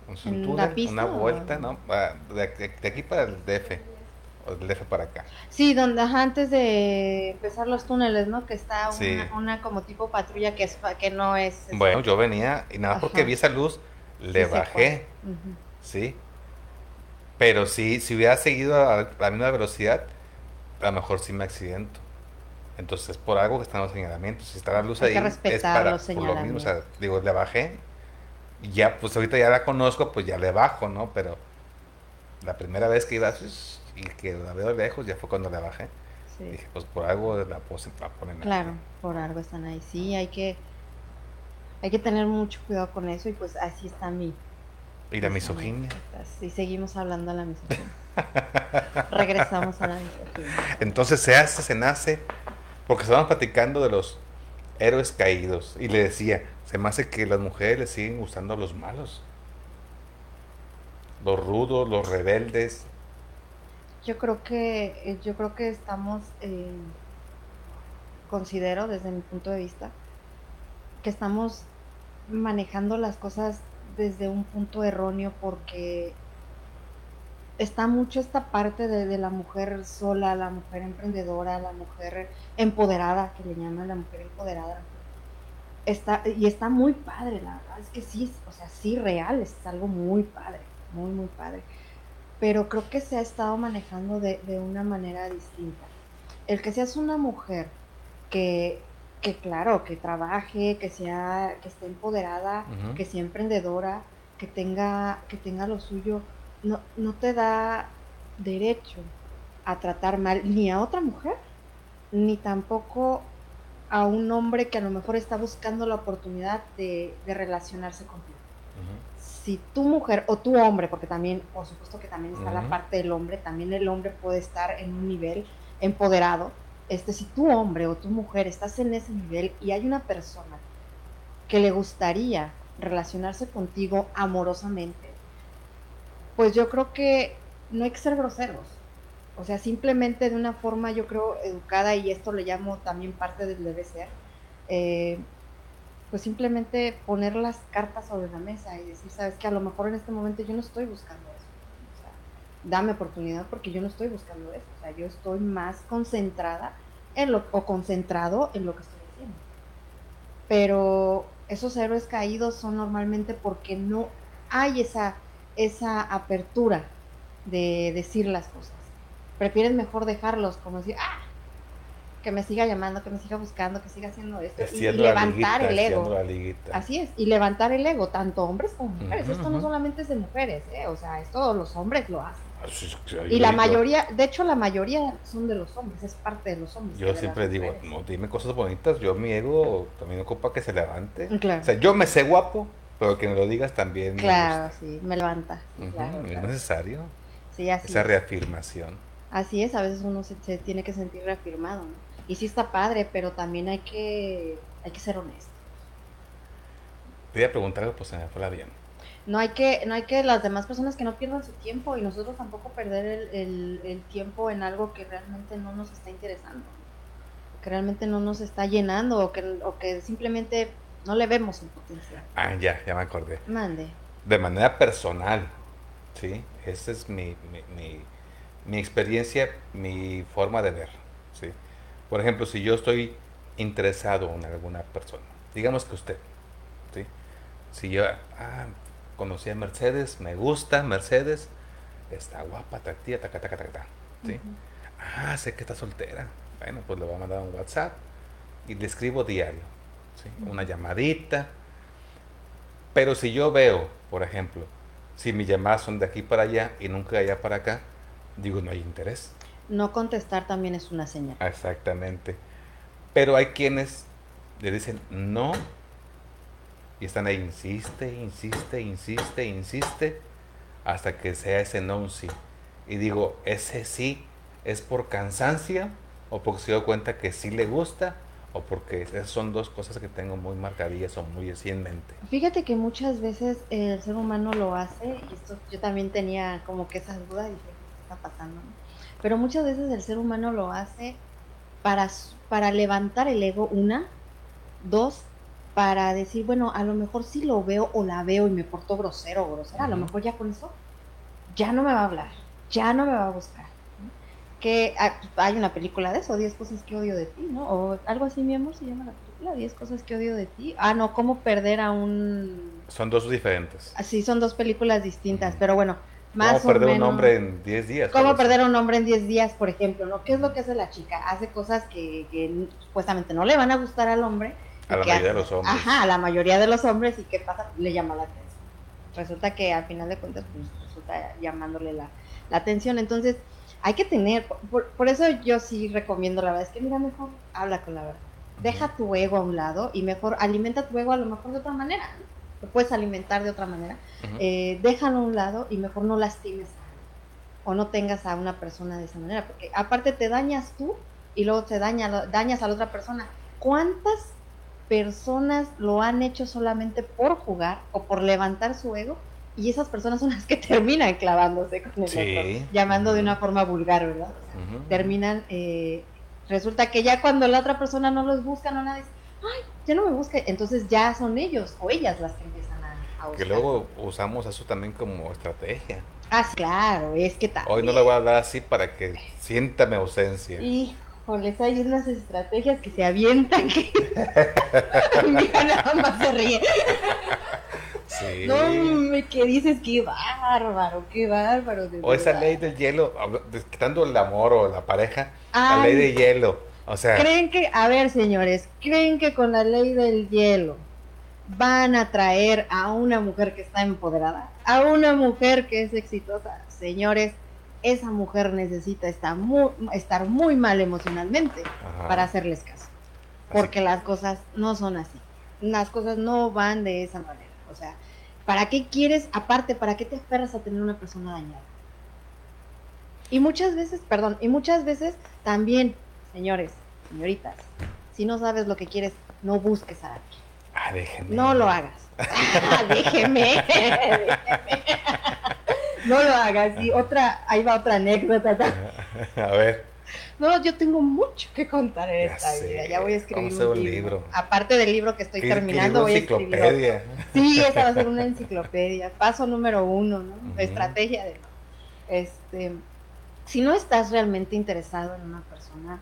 Un una vuelta, ¿no? Ah, de, de, aquí para el DF del para acá. Sí, donde antes de empezar los túneles, ¿no? Que está una, como tipo patrulla que es que no es. Bueno, yo venía y nada porque vi esa luz le bajé, sí. Pero sí, si hubiera seguido a la misma velocidad, a lo mejor sí me accidento. Entonces, por algo que están los señalamientos. Si está la luz ahí, es para los por lo mismo. O sea, digo, le bajé. Y ya, pues ahorita ya la conozco, pues ya le bajo, ¿no? Pero la primera vez que iba, pues, y que la veo lejos, ya fue cuando la bajé. Dije, pues por algo la, la ponen Claro, por algo están ahí. Sí, hay que, hay que tener mucho cuidado con eso y pues así está mi... ¿Y la misoginia? Sí, seguimos hablando de la misoginia. Regresamos a la misoginia. Entonces se hace, se nace, porque estábamos platicando de los héroes caídos y le decía, se me hace que las mujeres le siguen gustando a los malos. Los rudos, los rebeldes, yo creo que eh, yo creo que estamos eh, considero desde mi punto de vista que estamos manejando las cosas desde un punto erróneo porque está mucho esta parte de, la mujer sola, la mujer emprendedora, la mujer empoderada, que le llaman la mujer empoderada. Está, y está muy padre, la verdad es que sí, o sea, sí real, es algo muy padre, muy, muy padre pero creo que se ha estado manejando de, una manera distinta. El que seas una mujer que, que claro, que trabaje, que sea, que esté empoderada, que sea emprendedora, que tenga, que tenga lo suyo, no, no te da derecho a tratar mal ni a otra mujer, ni tampoco a un hombre que a lo mejor está buscando la oportunidad de, de relacionarse contigo si tu mujer o tu hombre, porque también, por supuesto que también está la parte del hombre, también el hombre puede estar en un nivel empoderado. Este, si tu hombre o tu mujer estás en ese nivel y hay una persona que le gustaría relacionarse contigo amorosamente, pues yo creo que no hay que ser groseros. O sea, simplemente de una forma, yo creo, educada, y esto le llamo también parte del debe ser, eh, pues simplemente poner las cartas sobre la mesa y decir, sabes que a lo mejor en este momento yo no estoy buscando eso. O sea, dame oportunidad porque yo no estoy buscando eso. O sea, yo estoy más concentrada en lo, o concentrado en lo que estoy haciendo. Pero esos héroes caídos son normalmente porque no hay esa, esa apertura de decir las cosas. Prefieren mejor dejarlos como decir, ah, que me siga llamando, que me siga buscando, que siga haciendo esto y, levantar el ego. Así es, y levantar el ego, tanto hombres como mujeres. Esto no solamente es de mujeres, ¿eh? o sea, esto los hombres lo hacen Y la mayoría, de hecho la mayoría son de los hombres, es parte de los hombres. Yo siempre digo, no, dime cosas bonitas, yo mi ego también ocupa que se levante. O sea, yo me sé guapo, pero que me lo digas también. Claro, sí, me levanta. es necesario. Sí, así Esa reafirmación. Así es, a veces uno se, tiene que sentir reafirmado, Y sí está padre, pero también hay que, hay que ser honesto. Te iba a preguntar algo, pues se me fue bien no hay que no hay que las demás personas que no pierdan su tiempo y nosotros tampoco perder el, tiempo en algo que realmente no nos está interesando que realmente no nos está llenando o que, o que simplemente no le vemos un potencial ah ya ya me acordé. Mande. De manera personal sí esa es mi, mi, mi, experiencia mi forma de ver por ejemplo si yo estoy interesado en alguna persona digamos que usted sí si yo ah, conocí a Mercedes, me gusta Mercedes, está guapa, atractiva, taca, taca, taca, ¿sí? Ah, sé que está soltera. Bueno, pues le voy a mandar un WhatsApp y le escribo diario, ¿sí? Una llamadita. Pero si yo veo, por ejemplo, si mis llamadas son de aquí para allá y nunca de allá para acá, digo, no hay interés. No contestar también es una señal. Exactamente. Pero hay quienes le dicen no y están ahí, insiste, insiste, insiste, insiste, hasta que sea ese no un sí. Y digo, ese sí es por cansancio o porque se dio cuenta que sí le gusta o porque esas son dos cosas que tengo muy marcadillas o muy así en mente. Fíjate que muchas veces el ser humano lo hace, y esto yo también tenía como que esas dudas y dije, ¿qué está pasando? Pero muchas veces el ser humano lo hace para, para levantar el ego, una, dos, para decir, bueno, a lo mejor si lo veo o la veo y me porto grosero o grosera, a lo mejor ya con eso ya no me va a hablar, ya no me va a buscar. Que ah, hay una película de eso, 10 cosas que odio de ti, ¿no? O algo así, mi amor, se llama la película, 10 cosas que odio de ti. Ah, no, cómo perder a un... Son dos diferentes. Sí, son dos películas distintas, pero bueno, más ¿Cómo perder un hombre en 10 días? ¿Cómo perder a un hombre en 10 días, por ejemplo? ¿no? ¿Qué es lo que hace la chica? Hace cosas que, que supuestamente no le van a gustar al hombre, a la mayoría de los hombres. Ajá, a la mayoría de los hombres. ¿Y qué pasa? Le llama la atención. Resulta que al final de cuentas, pues resulta llamándole la, atención. Entonces, hay que tener, por, eso yo sí recomiendo la verdad, es que mira, mejor habla con la verdad. Deja tu ego a un lado y mejor alimenta tu ego a lo mejor de otra manera. Lo puedes alimentar de otra manera. Eh, déjalo a un lado y mejor no lastimes o no tengas a una persona de esa manera. Porque aparte te dañas tú y luego te daña, dañas a la otra persona. ¿Cuántas personas lo han hecho solamente por jugar o por levantar su ego y esas personas son las que terminan clavándose con el otro, llamando de una forma vulgar, ¿verdad? Terminan, eh, resulta que ya cuando la otra persona no los busca, no nada, ay, ya no me busca, entonces ya son ellos o ellas las que empiezan a, buscar. Que luego usamos eso también como estrategia. Ah, claro, es que tal. Hoy no le voy a dar así para que sienta mi ausencia. Y les hay unas estrategias que se avientan que mi hija nada más se ríe. Sí. No, me que dices, qué bárbaro, qué bárbaro. o esa ley del hielo, quitando el amor o la pareja, la ley de hielo. O sea. Creen que, a ver, señores, creen que con la ley del hielo van a traer a una mujer que está empoderada, a una mujer que es exitosa. Señores, esa mujer necesita estar muy, estar muy mal emocionalmente para hacerles caso. Porque las cosas no son así. Las cosas no van de esa manera. O sea, ¿para qué quieres, aparte, para qué te esperas a tener una persona dañada? Y muchas veces, perdón, y muchas veces también, señores, señoritas, si no sabes lo que quieres, no busques a alguien. Ah, déjeme. No lo hagas. Ah, déjeme. déjeme no lo hagas. Y otra, ahí va otra anécdota. A ver. No, yo tengo mucho que contar en esta vida. Ya voy a escribir un, libro. Aparte del libro que estoy terminando, voy a escribir. Sí, esa va a ser una enciclopedia. Paso número uno, ¿no? Estrategia de. Este, si no estás realmente interesado en una persona,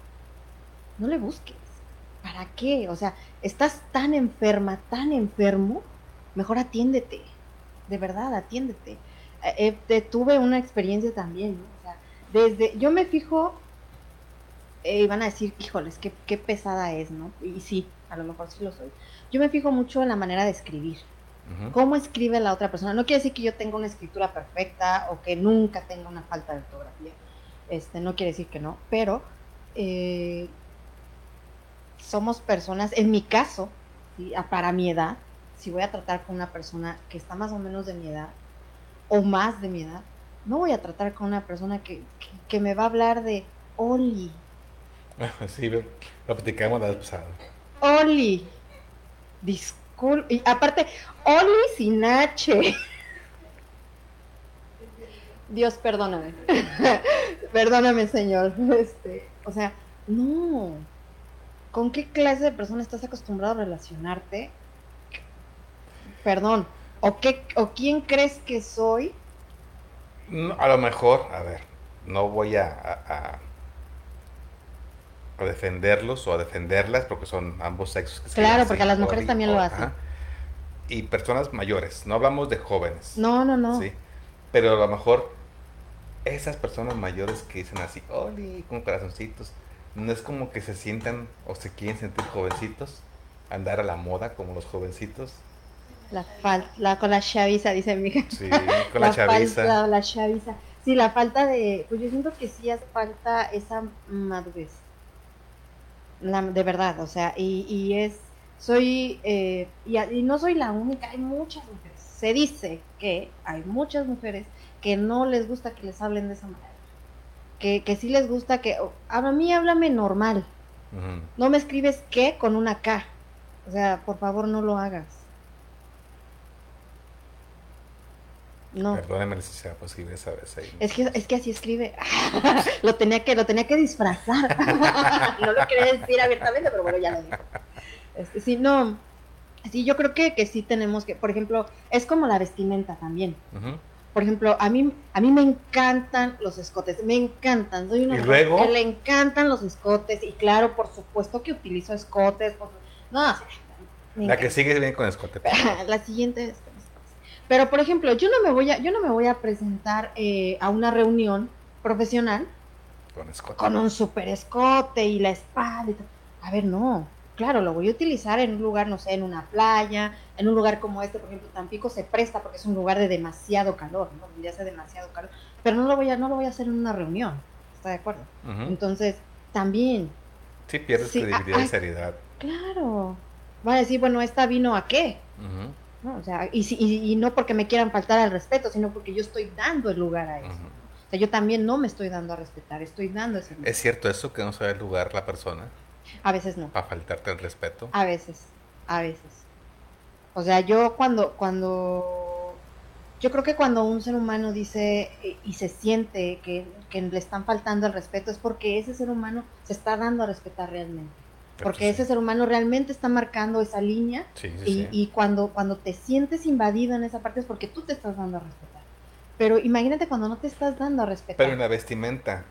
no le busques. ¿Para qué? O sea, estás tan enferma, tan enfermo, mejor atiéndete. De verdad, atiéndete. Eh, eh, tuve una experiencia también, desde, yo me fijo, eh, iban a decir, híjoles, qué, qué pesada es, ¿no? Y sí, a lo mejor sí lo soy. Yo me fijo mucho en la manera de escribir. cómo escribe la otra persona. No quiere decir que yo tenga una escritura perfecta o que nunca tenga una falta de ortografía. Este, no quiere decir que no, pero eh, somos personas, en mi caso, para mi edad, si voy a tratar con una persona que está más o menos de mi edad o más de mi edad, no voy a tratar con una persona que, me va a hablar de Oli. Sí, lo platicamos la vez pasada. Oli. Disculpe. Y aparte, Oli sin H. Dios, perdóname. perdóname, Señor. Este, o sea, no. ¿Con qué clase de persona estás acostumbrado a relacionarte? Perdón. ¿O, qué, ¿O quién crees que soy? a lo mejor, a ver, no voy a, a, defenderlos o a defenderlas porque son ambos sexos. Que claro, porque a las mujeres también lo hacen. Y personas mayores, no hablamos de jóvenes. No, no, no. Sí. Pero a lo mejor esas personas mayores que dicen así, oli, con corazoncitos, no es como que se sientan o se quieren sentir jovencitos, andar a la moda como los jovencitos. La falta, con la chaviza, dice mi hija. Sí, con la, chaviza. la chaviza. Sí, la falta de, pues yo siento que sí hace falta esa madurez. La, de verdad, o sea, y, y es, soy, eh, y, y no soy la única, hay muchas mujeres. Se dice que hay muchas mujeres que no les gusta que les hablen de esa manera que, que sí les gusta que, a mí háblame normal. No me escribes qué con una K. O sea, por favor no lo hagas. No. Perdóneme si sea posible esa vez ahí. Es que, es que así escribe. lo tenía que, lo tenía que disfrazar. no lo quería decir abiertamente, pero bueno, ya lo digo. Este, sí, no. Sí, yo creo que, que sí tenemos que, por ejemplo, es como la vestimenta también. Por ejemplo, a mí, a mí me encantan los escotes, me encantan. Soy una ¿Y luego? que le encantan los escotes y claro, por supuesto que utilizo escotes. no, la que sigue bien con escote. la siguiente es Pero por ejemplo, yo no me voy a, yo no me voy a presentar eh, a una reunión profesional con, escote. con un super escote y la espada. Y a ver, no claro, lo voy a utilizar en un lugar, no sé, en una playa, en un lugar como este, por ejemplo, Tampico se presta porque es un lugar de demasiado calor, ¿no? Donde hace demasiado calor, pero no lo voy a, no lo voy a hacer en una reunión, ¿está de acuerdo? Entonces, también. Sí, pierdes credibilidad y seriedad. Claro. Va a decir, bueno, esta vino a qué. ¿No? O sea, y, y, y, no porque me quieran faltar al respeto, sino porque yo estoy dando el lugar a eso. O sea, yo también no me estoy dando a respetar, estoy dando ese lugar. ¿Es cierto eso que no sabe el lugar la persona? A veces no. ¿A faltarte el respeto? A veces, a veces. O sea, yo cuando, cuando, yo creo que cuando un ser humano dice eh, y se siente que, le están faltando el respeto es porque ese ser humano se está dando a respetar realmente. Porque ese ser humano realmente está marcando esa línea y, y, cuando, cuando te sientes invadido en esa parte es porque tú te estás dando a respetar. Pero imagínate cuando no te estás dando a respetar. Pero en la vestimenta,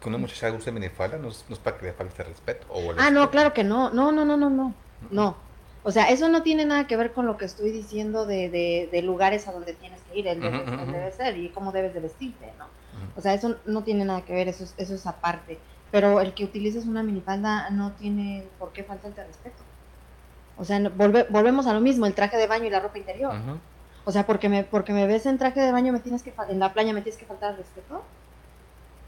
que una muchacha use minifalda no, no es para que le falte respeto. ah, no, claro que no. No, no, no, no, no. No. O sea, eso no tiene nada que ver con lo que estoy diciendo de, de, lugares a donde tienes que ir, el debe, ser y cómo debes de vestirte, ¿no? O sea, eso no tiene nada que ver, eso es, eso es aparte. Pero el que utilices una minifalda no tiene por qué faltarte respeto. O sea, volvemos a lo mismo, el traje de baño y la ropa interior. O sea, porque me, porque me ves en traje de baño me tienes que en la playa me tienes que faltar respeto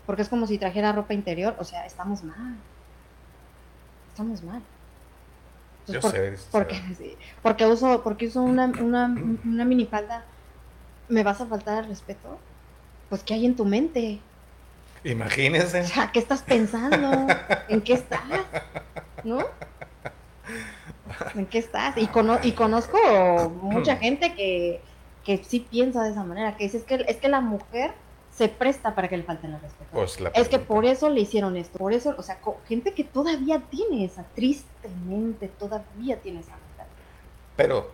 porque es como si trajera ropa interior, o sea, estamos mal. Estamos mal. Yo sé, porque, porque uso, porque uso una, una, una minifalda, ¿me vas a faltar el respeto? Pues, ¿qué hay en tu mente? Imagínese. O sea, ¿qué estás pensando? ¿En qué estás? ¿No? ¿En qué estás? Y, y conozco mucha gente que, que sí piensa de esa manera, que dice, es que, es que la mujer se presta para que le falten el respeto. Pues es que por eso le hicieron esto, por eso, o sea, gente que todavía tiene esa, tristemente todavía tiene esa mentalidad. Pero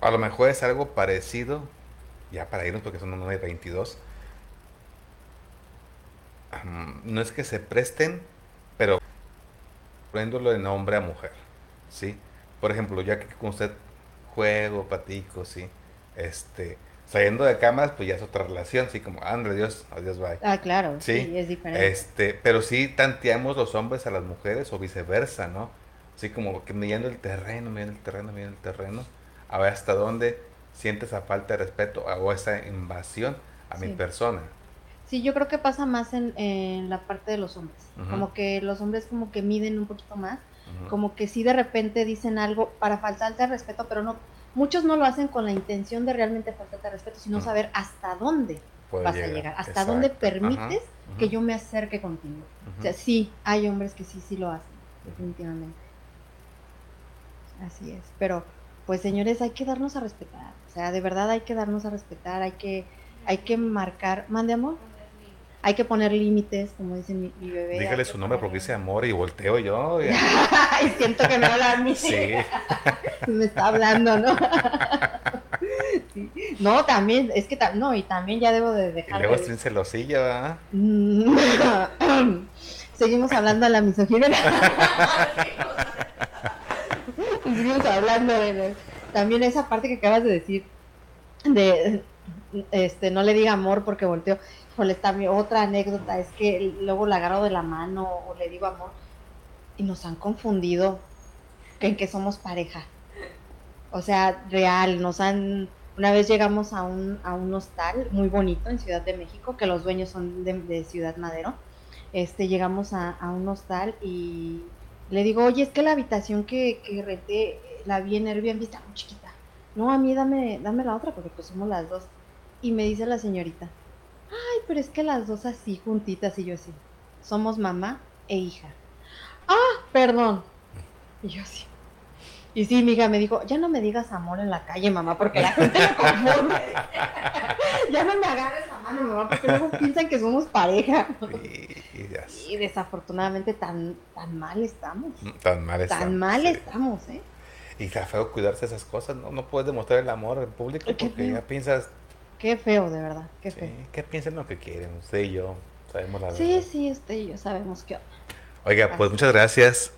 a lo mejor es algo parecido, ya para irnos porque son 9.22, um, no es que se presten, pero poniéndolo de nombre a mujer, ¿sí? Por ejemplo, ya que con usted juego, patico, ¿sí? Este, saliendo de camas, pues ya es otra relación, así como, André, Dios, adiós, bye. Ah, claro, sí, es diferente. Este, pero sí tanteamos los hombres a las mujeres o viceversa, ¿no? Así como que midiendo el terreno, midiendo el terreno, midiendo el terreno. A ver hasta dónde sientes esa falta de respeto o esa invasión a mi persona. Sí, yo creo que pasa más en, la parte de los hombres. Como que los hombres como que miden un poquito más. Como que sí de repente dicen algo para faltarte al respeto, pero no, muchos no lo hacen con la intención de realmente faltarte al respeto, sino saber hasta dónde vas a llegar, hasta dónde permites que yo me acerque contigo. O sea, sí, hay hombres que sí, sí lo hacen, definitivamente. Así es, pero pues señores, hay que darnos a respetar, o sea, de verdad hay que darnos a respetar, hay que, hay que marcar, mande amor, hay que poner límites, como dice mi, bebé. Dígale su nombre porque dice amor y volteo yo. Y siento que me habla a mí. Sí. me está hablando, ¿no? No, también, es que no, y también ya debo de dejar. Y luego sin celosilla, ¿verdad? Seguimos hablando de la misoginia. Seguimos hablando de también esa parte que acabas de decir de este no le diga amor porque volteo. Híjole, también otra anécdota es que luego la agarro de la mano o le digo amor y nos han confundido en que somos pareja. O sea, real, nos han una vez llegamos a un, a un hostal muy bonito en Ciudad de México, que los dueños son de, Ciudad Madero. Este, llegamos a, un hostal y le digo, oye, es que la habitación que, que renté la vi en Airbnb, está muy chiquita. No, a mí dame, dame la otra porque pues somos las dos. Y me dice la señorita, ay, pero es que las dos así juntitas y yo así, somos mamá e hija. Ah, perdón. Y yo así, y sí, mi hija me dijo, ya no me digas amor en la calle, mamá, porque la gente me confunde. ya no me agarres la mano, mamá, porque luego piensan que somos pareja. y, desafortunadamente tan, tan mal estamos. Mm, tan mal estamos. Tan mal estamos, ¿eh? Y está feo cuidarse esas cosas, ¿no? No puedes demostrar el amor en público porque ya piensas... Qué feo, de verdad, qué feo. ¿Qué piensan lo que quieren? Usted y yo sabemos la verdad. Sí, sí, usted y yo sabemos qué Oiga, pues muchas gracias.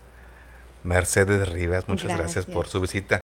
Mercedes Rivas, muchas gracias. por su visita.